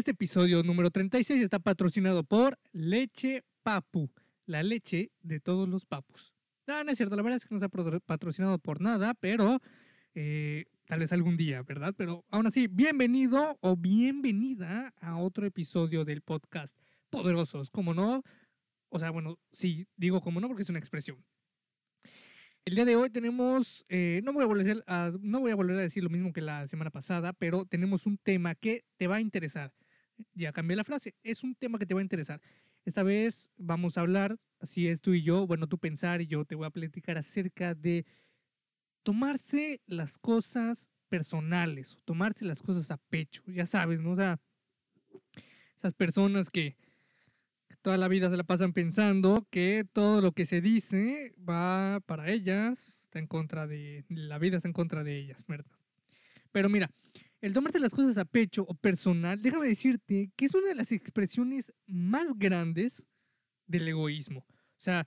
Este episodio número 36 está patrocinado por Leche Papu, la leche de todos los papus. No, no es cierto, la verdad es que no está patrocinado por nada, pero eh, tal vez algún día, ¿verdad? Pero aún así, bienvenido o bienvenida a otro episodio del podcast Poderosos, como no. O sea, bueno, sí, digo como no porque es una expresión. El día de hoy tenemos, eh, no voy a volver a decir lo mismo que la semana pasada, pero tenemos un tema que te va a interesar. Ya cambié la frase, es un tema que te va a interesar. Esta vez vamos a hablar, así es tú y yo, bueno, tú pensar y yo te voy a platicar acerca de tomarse las cosas personales, tomarse las cosas a pecho, ya sabes, ¿no? O sea, esas personas que toda la vida se la pasan pensando que todo lo que se dice va para ellas, está en contra de, la vida está en contra de ellas, ¿verdad? Pero mira, el tomarse las cosas a pecho o personal, déjame decirte que es una de las expresiones más grandes del egoísmo. O sea,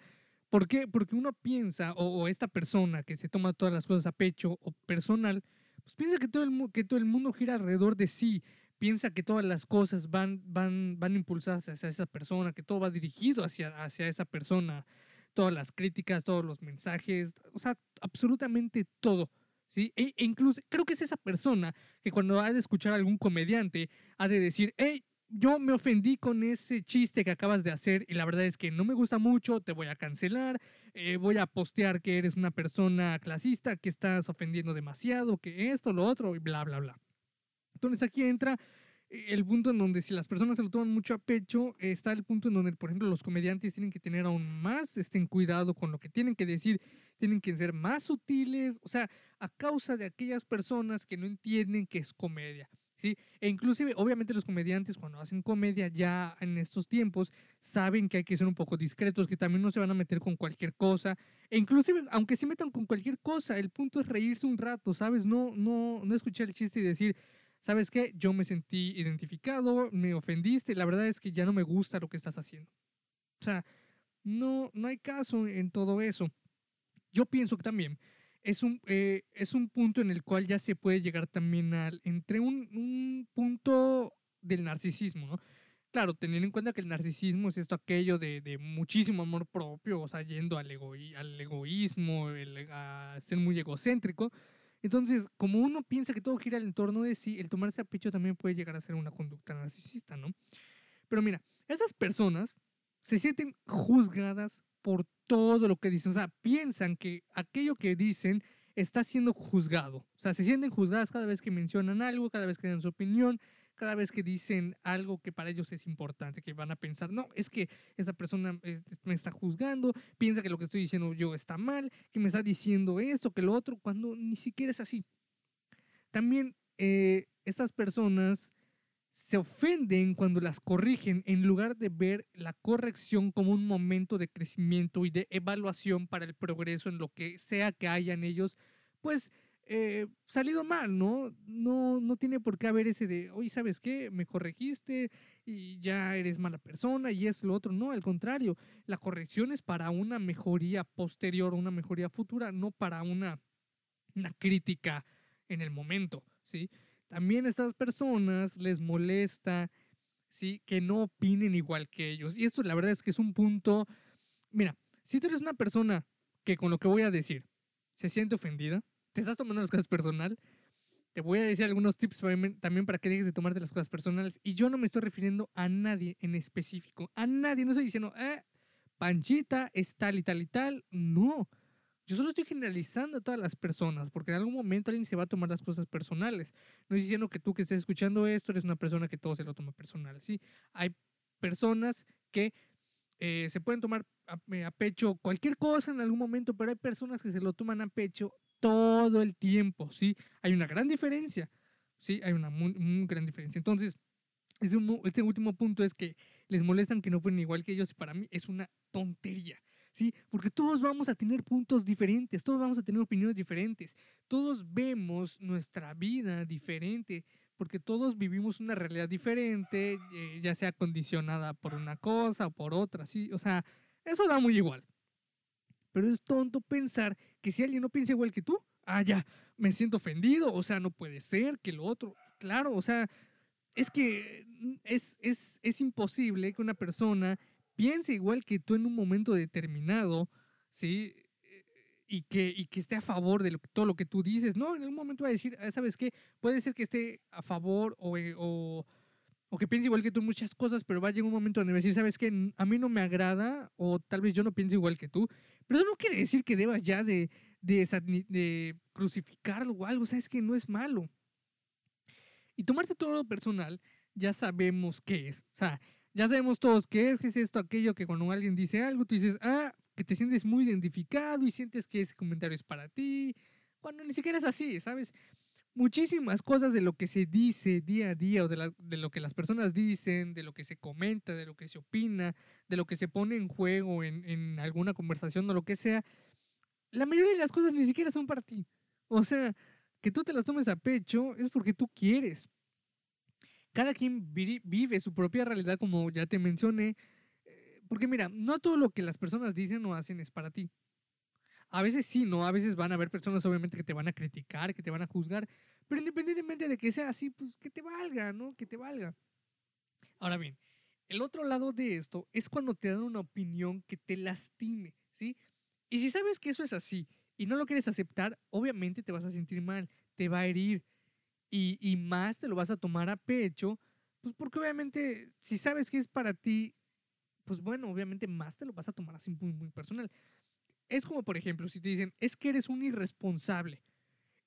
¿por qué? Porque uno piensa, o, esta persona que se toma todas las cosas a pecho o personal, pues piensa que todo el, que todo el mundo gira alrededor de sí, piensa que todas las cosas van, van, van impulsadas hacia esa persona, que todo va dirigido hacia, hacia esa persona, todas las críticas, todos los mensajes, o sea, absolutamente todo. E, incluso creo que es esa persona que cuando ha de escuchar a algún comediante ha de decir, hey, yo me ofendí con ese chiste que acabas de hacer y la verdad es que no me gusta mucho, te voy a cancelar, eh, voy a postear que eres una persona clasista, que estás ofendiendo demasiado, que esto, lo otro y bla, bla, bla. Entonces aquí entra el punto en donde si las personas se lo toman mucho a pecho, está el punto en donde, por ejemplo, los comediantes tienen que tener aún más este, cuidado con lo que tienen que decir, tienen que ser más sutiles, o sea, a causa de aquellas personas que no entienden que es comedia. ¿Sí? E inclusive, obviamente los comediantes cuando hacen comedia ya en estos tiempos saben que hay que ser un poco discretos, que también no se van a meter con cualquier cosa. E inclusive, aunque se metan con cualquier cosa, el punto es reírse un rato, ¿sabes? No, no, no escuchar el chiste y decir, ¿sabes qué? Yo me sentí identificado, me ofendiste, la verdad es que ya no me gusta lo que estás haciendo. O sea, no, no hay caso en todo eso. Yo pienso que también es un, eh, es un punto en el cual ya se puede llegar también al, entre un, un punto del narcisismo, ¿no? Claro, teniendo en cuenta que el narcisismo es esto aquello de, de muchísimo amor propio, o sea, yendo al, al egoísmo, el, a ser muy egocéntrico, entonces, como uno piensa que todo gira en torno de sí, el tomarse a pecho también puede llegar a ser una conducta narcisista, ¿no? Pero mira, esas personas se sienten juzgadas por todo lo que dicen, o sea, piensan que aquello que dicen está siendo juzgado, o sea, se sienten juzgadas cada vez que mencionan algo, cada vez que dan su opinión, cada vez que dicen algo que para ellos es importante, que van a pensar, no, es que esa persona me está juzgando, piensa que lo que estoy diciendo yo está mal, que me está diciendo esto, que lo otro, cuando ni siquiera es así. También eh, estas personas se ofenden cuando las corrigen en lugar de ver la corrección como un momento de crecimiento y de evaluación para el progreso en lo que sea que hayan ellos, pues eh, salido mal, ¿no? ¿no? No tiene por qué haber ese de, oye, ¿sabes qué? Me corregiste y ya eres mala persona y es lo otro. No, al contrario, la corrección es para una mejoría posterior, una mejoría futura, no para una, una crítica en el momento, ¿sí? También a estas personas les molesta, ¿sí? Que no opinen igual que ellos. Y esto la verdad es que es un punto, mira, si tú eres una persona que con lo que voy a decir se siente ofendida, te estás tomando las cosas personal, te voy a decir algunos tips también para que dejes de tomarte las cosas personales. Y yo no me estoy refiriendo a nadie en específico. A nadie. No estoy diciendo, eh, Panchita es tal y tal y tal. No. Yo solo estoy generalizando a todas las personas, porque en algún momento alguien se va a tomar las cosas personales. No estoy diciendo que tú que estés escuchando esto eres una persona que todo se lo toma personal. Sí, hay personas que eh, se pueden tomar a, a, pecho cualquier cosa en algún momento, pero hay personas que se lo toman a pecho todo el tiempo, ¿sí? Hay una gran diferencia, ¿sí? Hay una muy, gran diferencia. Entonces, este último punto es que les molestan que no pueden igual que ellos y para mí es una tontería, ¿sí? Porque todos vamos a tener puntos diferentes, todos vamos a tener opiniones diferentes, todos vemos nuestra vida diferente, porque todos vivimos una realidad diferente, eh, ya sea condicionada por una cosa o por otra, ¿sí? O sea, eso da muy igual. Pero es tonto pensar que si alguien no piensa igual que tú, ah, ya, me siento ofendido, o sea, no puede ser que lo otro. Claro, o sea, es que es, es, es imposible que una persona piense igual que tú en un momento determinado, ¿sí? Y que, y que esté a favor de todo lo que tú dices. No, en algún momento va a decir, ah, ¿sabes qué? Puede ser que esté a favor o, eh, o, o que piense igual que tú en muchas cosas, pero va a llegar un momento donde va a decir, ¿sabes qué? A mí no me agrada o tal vez yo no pienso igual que tú. Pero no quiere decir que debas ya de, de, de crucificarlo o algo. O sea, es que no es malo. Y tomarse todo lo personal, ya sabemos qué es. O sea, ya sabemos todos qué es, qué es esto, aquello que cuando alguien dice algo, tú dices, ah, que te sientes muy identificado y sientes que ese comentario es para ti, cuando ni siquiera es así, ¿sabes? Muchísimas cosas de lo que se dice día a día o de, lo que las personas dicen, de lo que se comenta, de lo que se opina, de lo que se pone en juego en, en alguna conversación o lo que sea, la mayoría de las cosas ni siquiera son para ti. O sea, que tú te las tomes a pecho es porque tú quieres, cada quien vive su propia realidad, como ya te mencioné. Eh, porque mira, no todo lo que las personas dicen o hacen es para ti. A veces sí, ¿no? A veces van a haber personas obviamente que te van a criticar, que te van a juzgar, pero independientemente de que sea así, pues que te valga, ¿no? Que te valga. Ahora bien, el otro lado de esto es cuando te dan una opinión que te lastime, ¿sí? Y si sabes que eso es así y no lo quieres aceptar, obviamente te vas a sentir mal, te va a herir, y, más te lo vas a tomar a pecho, pues porque obviamente si sabes que es para ti, pues bueno, obviamente más te lo vas a tomar así muy, muy personal. Es como, por ejemplo, si te dicen, es que eres un irresponsable.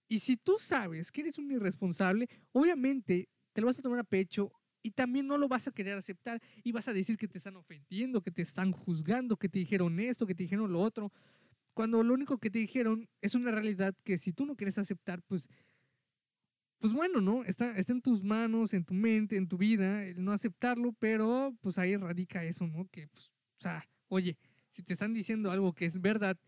Y si tú sabes que eres un irresponsable, obviamente te lo vas a tomar a pecho y también no lo vas a querer aceptar y vas a decir que te están ofendiendo, que te están juzgando, que te dijeron esto, que te dijeron lo otro, cuando lo único que te dijeron es una realidad que si tú no quieres aceptar, pues pues bueno, ¿no? Está, está en tus manos, en tu mente, en tu vida, el no aceptarlo, pero pues ahí radica eso, ¿no? Que, pues, o sea, oye, si te están diciendo algo que es verdad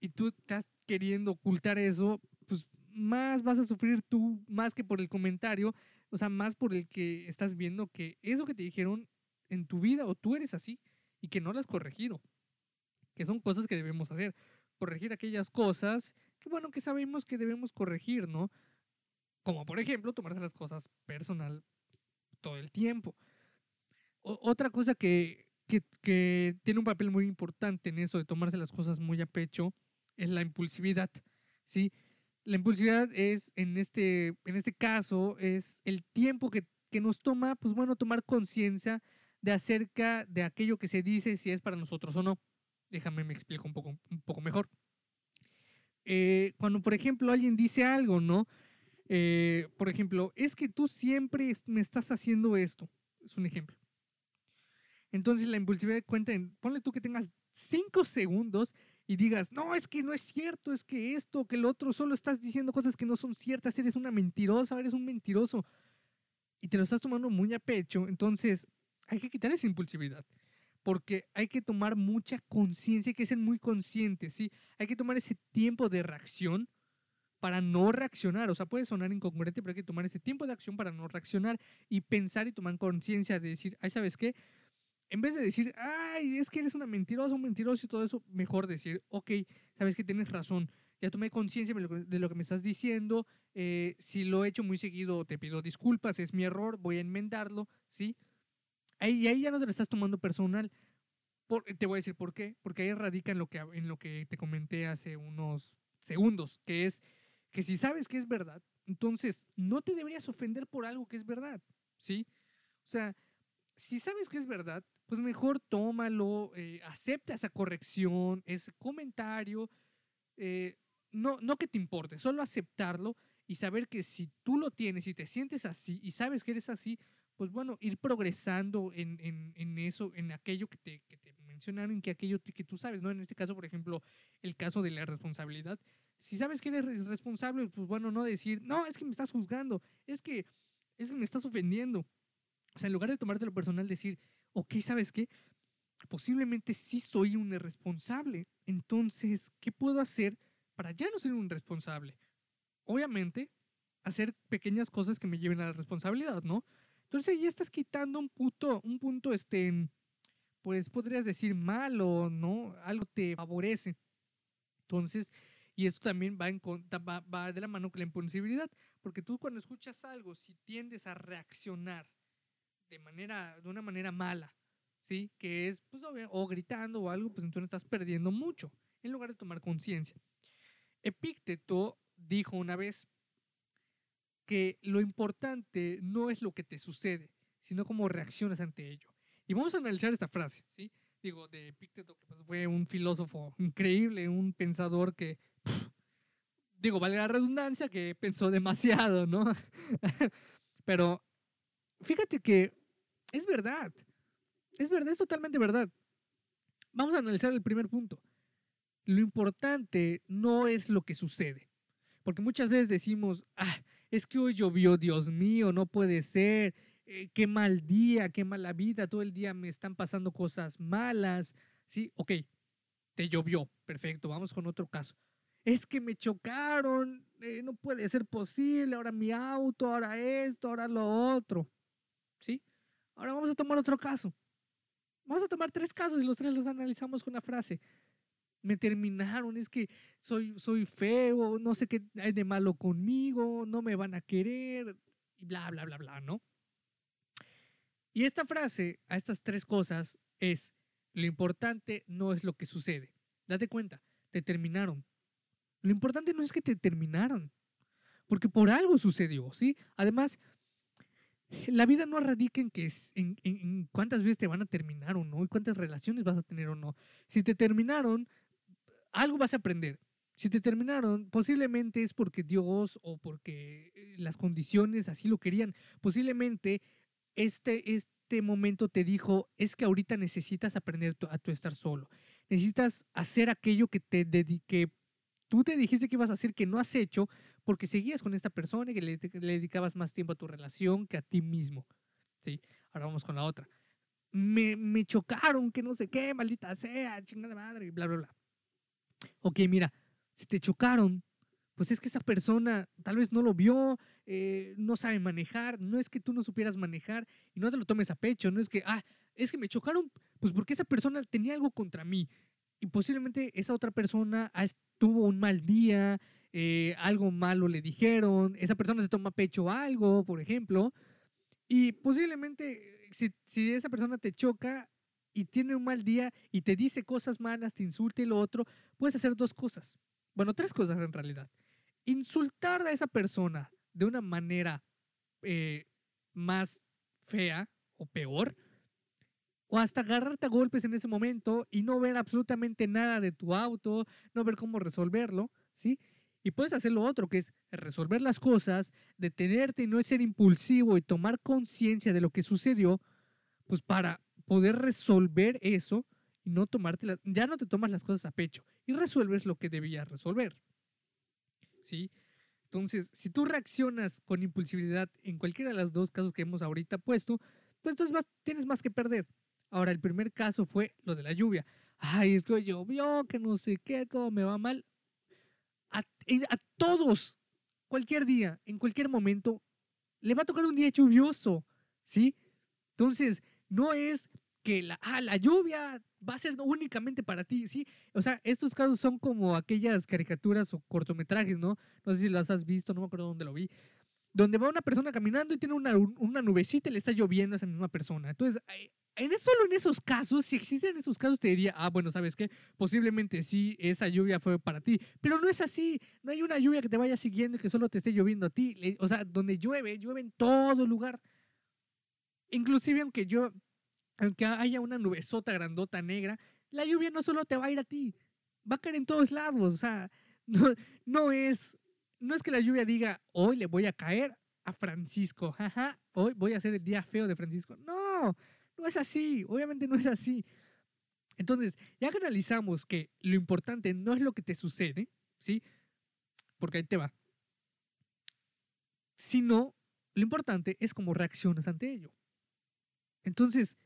y tú estás queriendo ocultar eso, pues más vas a sufrir tú, más que por el comentario, o sea, más por el que estás viendo que eso que te dijeron en tu vida o tú eres así y que no lo has corregido, que son cosas que debemos hacer, corregir aquellas cosas que bueno, que sabemos que debemos corregir, ¿no? Como por ejemplo, tomarse las cosas personal todo el tiempo. otra cosa que, que, tiene un papel muy importante en eso de tomarse las cosas muy a pecho es la impulsividad. ¿sí? La impulsividad es, en este, en este caso, es el tiempo que, que nos toma, pues bueno, tomar conciencia de acerca de aquello que se dice, si es para nosotros o no. Déjame me explico un poco, un poco mejor. Eh, cuando, por ejemplo, alguien dice algo, ¿no? Eh, por ejemplo, es que tú siempre me estás haciendo esto. Es un ejemplo. Entonces la impulsividad cuenta en, ponle tú que tengas cinco segundos y digas, no, es que no es cierto, es que esto, que el otro, solo estás diciendo cosas que no son ciertas, eres una mentirosa, eres un mentiroso. Y te lo estás tomando muy a pecho, entonces hay que quitar esa impulsividad. Porque hay que tomar mucha conciencia, hay que ser muy conscientes, ¿sí? Hay que tomar ese tiempo de reacción para no reaccionar. O sea, puede sonar incongruente, pero hay que tomar ese tiempo de acción para no reaccionar y pensar y tomar conciencia de decir, ay, ¿sabes qué? En vez de decir, ay, es que eres una mentirosa, un mentiroso y todo eso, mejor decir, ok, sabes que tienes razón, ya tomé conciencia de lo que me estás diciendo, eh, si lo he hecho muy seguido, te pido disculpas, es mi error, voy a enmendarlo, ¿sí? Ahí, y ahí ya no te lo estás tomando personal. te voy a decir por qué, porque ahí radica en lo que, en lo que te comenté hace unos segundos, que es que si sabes que es verdad, entonces no te deberías ofender por algo que es verdad, ¿sí? O sea, si sabes que es verdad, pues mejor tómalo, eh, acepta esa corrección, ese comentario, eh, no, no que te importe, solo aceptarlo y saber que si tú lo tienes y te sientes así y sabes que eres así, pues bueno, ir progresando en, en, en eso, en aquello que te, que te mencionaron, que aquello que tú sabes, ¿no? En este caso, por ejemplo, el caso de la responsabilidad, si sabes que eres responsable, pues bueno, no decir, no, es que me estás juzgando, es que, es que me estás ofendiendo. O sea, en lugar de tomarte lo personal, decir, ok, ¿sabes qué? Posiblemente sí soy un irresponsable. Entonces, ¿qué puedo hacer para ya no ser un responsable? Obviamente, hacer pequeñas cosas que me lleven a la responsabilidad, ¿no? Entonces ya estás quitando un punto, un punto, este, pues podrías decir malo, ¿no? Algo te favorece. Entonces, y esto también va, en, va, va de la mano con la impulsibilidad, porque tú cuando escuchas algo, si tiendes a reaccionar de manera, de una manera mala, ¿sí? Que es, pues, o gritando o algo, pues entonces estás perdiendo mucho, en lugar de tomar conciencia. Epícteto dijo una vez que lo importante no es lo que te sucede, sino cómo reaccionas ante ello. Y vamos a analizar esta frase, ¿sí? Digo, de Epícteto, que pues fue un filósofo increíble, un pensador que, digo, vale la redundancia, que pensó demasiado, ¿no? Pero fíjate que es verdad, es verdad, es totalmente verdad. Vamos a analizar el primer punto. Lo importante no es lo que sucede, porque muchas veces decimos, ah, es que hoy llovió, Dios mío, no puede ser, eh, qué mal día, qué mala vida, todo el día me están pasando cosas malas. Sí, ok, te llovió, perfecto, vamos con otro caso. Es que me chocaron, eh, no puede ser posible, ahora mi auto, ahora esto, ahora lo otro. ¿Sí? Ahora vamos a tomar otro caso. Vamos a tomar tres casos y los tres los analizamos con una frase. Me terminaron, es que soy, soy feo, no sé qué hay de malo conmigo, no me van a querer, y bla, bla, bla, bla, ¿no? Y esta frase a estas tres cosas es, lo importante no es lo que sucede. Date cuenta, te terminaron. Lo importante no es que te terminaron, porque por algo sucedió, ¿sí? Además, la vida no radica en, que, en, en, cuántas veces te van a terminar o no, y cuántas relaciones vas a tener o no. Si te terminaron, algo vas a aprender. Si te terminaron, posiblemente es porque Dios o porque eh, las condiciones así lo querían. Posiblemente este, este momento te dijo, es que ahorita necesitas aprender a tu estar solo. Necesitas hacer aquello que te dedique, tú te dijiste que ibas a hacer que no has hecho porque seguías con esta persona y que le, dedicabas más tiempo a tu relación que a ti mismo. ¿Sí? Ahora vamos con la otra. Me, me chocaron, que no sé qué, maldita sea, chingada madre, bla, bla, bla. Ok, mira, si te chocaron, pues es que esa persona tal vez no lo vio, eh, no sabe manejar, no es que tú no supieras manejar y no te lo tomes a pecho, no es que, ah, es que me chocaron, pues porque esa persona tenía algo contra mí y posiblemente esa otra persona tuvo un mal día, eh, algo malo le dijeron, esa persona se toma pecho algo, por ejemplo, y posiblemente si, si esa persona te choca y tiene un mal día y te dice cosas malas, te insulta y lo otro, puedes hacer dos cosas. Bueno, tres cosas en realidad insultar a esa persona de una manera eh, más fea o peor, o hasta agarrarte a golpes en ese momento y no ver absolutamente nada de tu auto, no ver cómo resolverlo, ¿sí? Y puedes hacer lo otro, que es resolver las cosas, detenerte y no ser impulsivo y tomar conciencia de lo que sucedió, pues para poder resolver eso y no tomarte, ya no te tomas las cosas a pecho y resuelves lo que debías resolver. ¿sí? Entonces, si tú reaccionas con impulsividad en cualquiera de los dos casos que hemos ahorita puesto, pues entonces tienes más que perder. Ahora, el primer caso fue lo de la lluvia. Ay, es que llovió, que no sé qué, todo me va mal. A, todos, cualquier día, en cualquier momento, le va a tocar un día lluvioso, ¿sí? Entonces, no es que la, ah, la lluvia va a ser únicamente para ti, ¿sí? O sea, estos casos son como aquellas caricaturas o cortometrajes, ¿no? No sé si las has visto, no me acuerdo dónde lo vi, donde va una persona caminando y tiene una, una nubecita y le está lloviendo a esa misma persona. Entonces, en, solo en esos casos, si existen esos casos, te diría, ah, bueno, ¿sabes qué? Posiblemente sí, esa lluvia fue para ti, pero no es así. No hay una lluvia que te vaya siguiendo y que solo te esté lloviendo a ti. O sea, donde llueve, llueve en todo lugar. Inclusive aunque yo aunque haya una nubesota grandota negra, la lluvia no solo te va a ir a ti, va a caer en todos lados. O sea, no, es, no es que la lluvia diga, hoy le voy a caer a Francisco, jaja, hoy voy a hacer el día feo de Francisco. No, no es así, obviamente no es así. Entonces, ya que analizamos que lo importante no es lo que te sucede, ¿sí? Porque ahí te va. Sino, lo importante es cómo reaccionas ante ello. Entonces,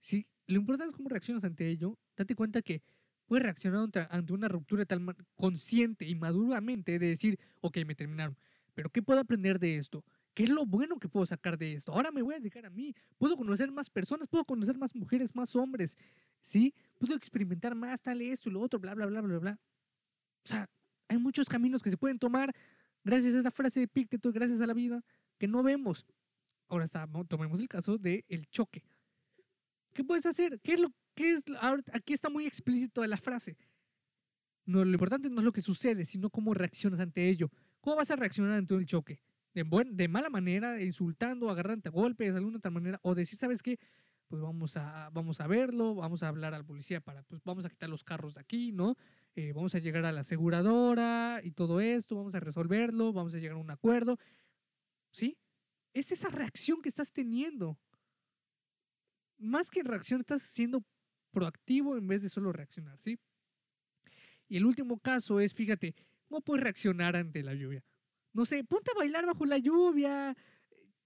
Sí, lo importante es cómo reaccionas ante ello. Date cuenta que puedes reaccionar ante, una ruptura tal consciente y maduramente de decir, ok, me terminaron, pero ¿qué puedo aprender de esto? ¿Qué es lo bueno que puedo sacar de esto? Ahora me voy a dedicar a mí. Puedo conocer más personas, puedo conocer más mujeres, más hombres, ¿sí? Puedo experimentar más tal esto y lo otro, bla, bla, bla, bla, bla. O sea, hay muchos caminos que se pueden tomar gracias a esa frase de Pícteto, gracias a la vida, que no vemos. Ahora tomemos el caso del el choque. ¿Qué puedes hacer? ¿Qué es lo aquí está muy explícito la frase. No, lo importante no es lo que sucede, sino cómo reaccionas ante ello. ¿Cómo vas a reaccionar ante el choque? De, buen, de mala manera, insultando, agarrando a golpes, de alguna otra manera, o decir, ¿sabes qué? Pues vamos a, vamos a verlo, vamos a hablar al policía para, pues vamos a quitar los carros de aquí, ¿no? Eh, vamos a llegar a la aseguradora y todo esto, vamos a resolverlo, vamos a llegar a un acuerdo. ¿Sí? Es esa reacción que estás teniendo. Más que reacción, estás siendo proactivo en vez de solo reaccionar, ¿sí? Y el último caso es, fíjate, ¿cómo puedes reaccionar ante la lluvia? No sé, ponte a bailar bajo la lluvia,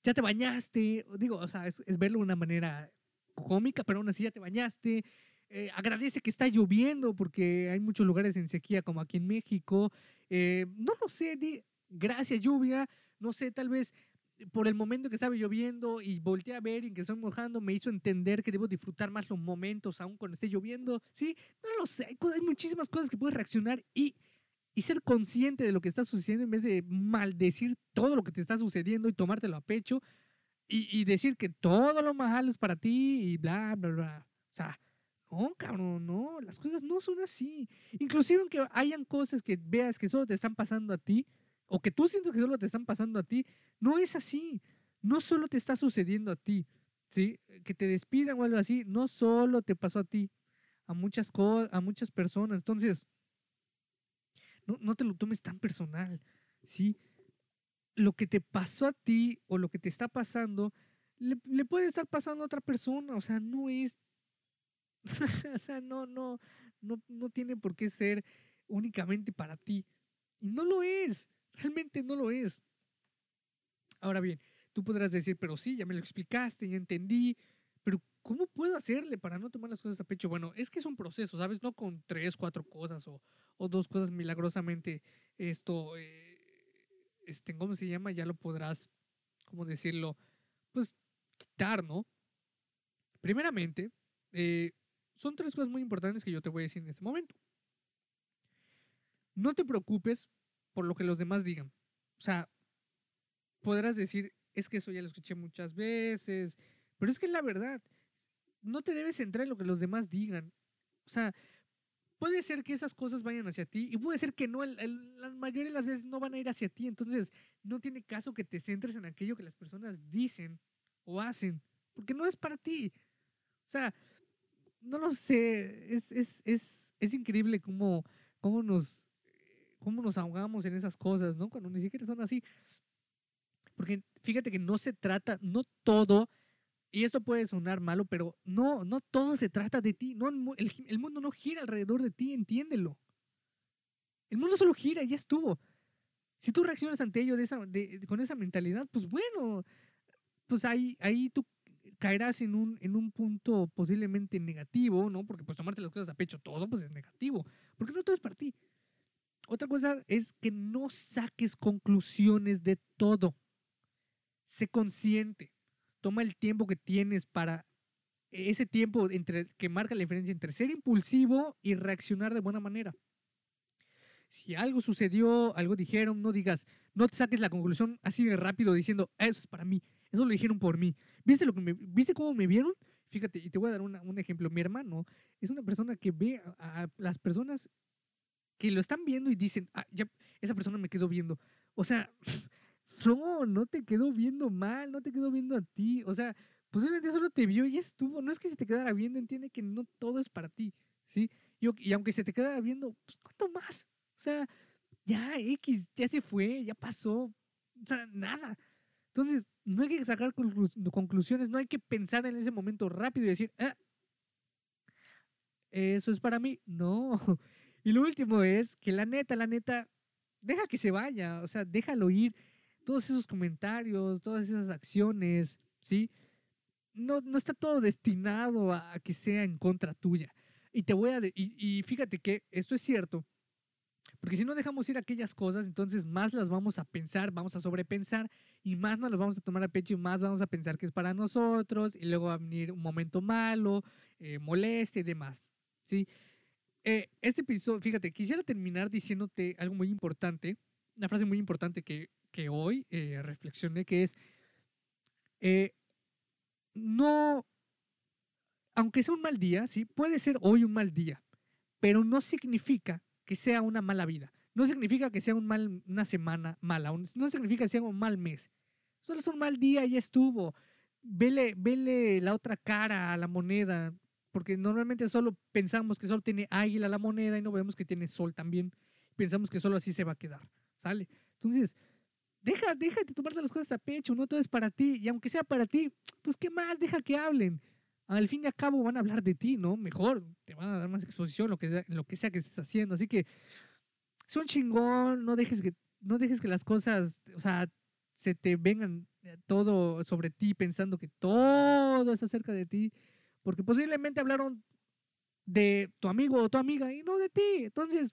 ya te bañaste, digo, o sea, es, es verlo de una manera cómica, pero aún así ya te bañaste, eh, agradece que está lloviendo porque hay muchos lugares en sequía como aquí en México. Eh, no lo sé, gracias lluvia, no sé, tal vez por el momento que estaba lloviendo y volteé a ver y que estoy mojando, me hizo entender que debo disfrutar más los momentos aún cuando esté lloviendo. Sí, no lo sé, hay, muchísimas cosas que puedes reaccionar y, y ser consciente de lo que está sucediendo en vez de maldecir todo lo que te está sucediendo y tomártelo a pecho y, y decir que todo lo malo es para ti y bla, bla, bla. O sea, no, cabrón, no, las cosas no son así. Inclusive aunque hayan cosas que veas que solo te están pasando a ti, o que tú sientes que solo te están pasando a ti, no es así. No solo te está sucediendo a ti, ¿sí? Que te despidan o algo así, no solo te pasó a ti, a muchas, a muchas personas. Entonces, no, no te lo tomes tan personal, ¿sí? Lo que te pasó a ti o lo que te está pasando, le, le puede estar pasando a otra persona, o sea, no es o sea, no, no, no, no tiene por qué ser únicamente para ti. Y no lo es, realmente no lo es. Ahora bien, tú podrás decir, pero sí, ya me lo explicaste, ya entendí, pero ¿cómo puedo hacerle para no tomar las cosas a pecho? Bueno, es que es un proceso, ¿sabes? No con tres, cuatro cosas o, o dos cosas milagrosamente esto, eh, este, ¿cómo se llama? Ya lo podrás, ¿cómo decirlo? Pues quitar, ¿no? Primeramente, eh, son tres cosas muy importantes que yo te voy a decir en este momento. No te preocupes por lo que los demás digan. O sea, podrás decir, es que eso ya lo escuché muchas veces, pero es que es la verdad. No te debes centrar en lo que los demás digan. O sea, puede ser que esas cosas vayan hacia ti y puede ser que no, la mayoría de las veces no van a ir hacia ti. Entonces, no tiene caso que te centres en aquello que las personas dicen o hacen, porque no es para ti. O sea, no lo sé, es, es, es, es increíble cómo, cómo, nos, cómo nos ahogamos en esas cosas, ¿no? Cuando ni siquiera son así. Porque fíjate que no se trata, no todo, y esto puede sonar malo, pero no, no todo se trata de ti. No, el, el mundo no gira alrededor de ti, entiéndelo. El mundo solo gira y ya estuvo. Si tú reaccionas ante ello de esa, con esa mentalidad, pues bueno, pues ahí, ahí tú caerás en un, en un punto posiblemente negativo, ¿no? Porque pues tomarte las cosas a pecho todo, pues es negativo. Porque no todo es para ti. Otra cosa es que no saques conclusiones de todo. Sé consciente. Toma el tiempo que tienes para ese tiempo entre, que marca la diferencia entre ser impulsivo y reaccionar de buena manera. Si algo sucedió, algo dijeron, no digas, no te saques la conclusión así de rápido diciendo, eso es para mí, eso lo dijeron por mí. ¿Viste, lo que me, ¿viste cómo me vieron? Fíjate, y te voy a dar un ejemplo. Mi hermano es una persona que ve a, las personas que lo están viendo y dicen, ah, ya, esa persona me quedó viendo. O sea, no, no te quedó viendo mal, no te quedó viendo a ti. O sea, posiblemente solo te vio y estuvo. No es que se te quedara viendo, entiende que no todo es para ti, ¿sí? Y, aunque se te quedara viendo, pues ¿cuánto más? O sea, ya X, ya se fue, ya pasó. O sea, nada. Entonces, no hay que sacar conclusiones, no hay que pensar en ese momento rápido y decir, ah, eso es para mí. No. Y lo último es que la neta, la neta, deja que se vaya, o sea, déjalo ir. Todos esos comentarios, todas esas acciones, ¿sí? No, no está todo destinado a que sea en contra tuya. Y te voy a... y fíjate que esto es cierto, porque si no dejamos ir aquellas cosas, entonces más las vamos a pensar, vamos a sobrepensar y más nos las vamos a tomar a pecho y más vamos a pensar que es para nosotros y luego va a venir un momento malo, eh, y demás. ¿sí? Eh, este episodio, fíjate, quisiera terminar diciéndote algo muy importante una frase muy importante que, que hoy eh, reflexioné, que es, eh, no, aunque sea un mal día, sí, puede ser hoy un mal día, pero no significa que sea una mala vida. No significa que sea un mal, una semana mala, no significa que sea un mal mes. Solo es un mal día y ya estuvo. Vele, vele la otra cara a la moneda, porque normalmente solo pensamos que solo tiene águila la moneda y no vemos que tiene sol también. Pensamos que solo así se va a quedar, ¿sale? Entonces, deja, de tomarte las cosas a pecho, no todo es para ti. Y aunque sea para ti, pues qué más, deja que hablen. Al fin y al cabo van a hablar de ti, ¿no? Mejor, te van a dar más exposición, lo que, lo que sea que estés haciendo. Así que, son chingón, no dejes que, no dejes que las cosas, o sea, se te vengan eh, todo sobre ti pensando que todo es acerca de ti, porque posiblemente hablaron de tu amigo o tu amiga y no de ti. Entonces,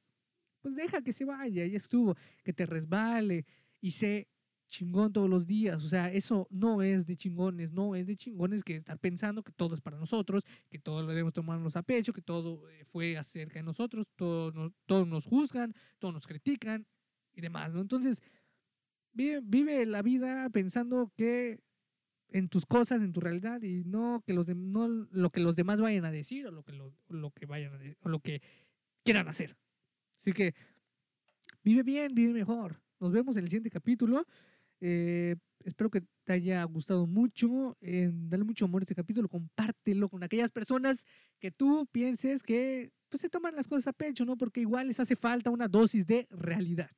pues deja que se vaya, ya estuvo, que te resbale y sé chingón todos los días. O sea, eso no es de chingones, no es de chingones que estar pensando que todo es para nosotros, que todo lo debemos tomarnos a pecho, que todo eh, fue acerca de nosotros, todos nos, todos nos juzgan, todos nos critican y demás, ¿no? Entonces, vive, vive la vida pensando que en tus cosas, en tu realidad y no que los no lo que los demás vayan a decir o lo que lo, lo que vayan a, o lo que quieran hacer. Así que vive bien, vive mejor. Nos vemos en el siguiente capítulo. Eh, espero que te haya gustado mucho. Dale mucho amor a este capítulo, compártelo con aquellas personas que tú pienses que pues, se toman las cosas a pecho, ¿no? Porque igual les hace falta una dosis de realidad.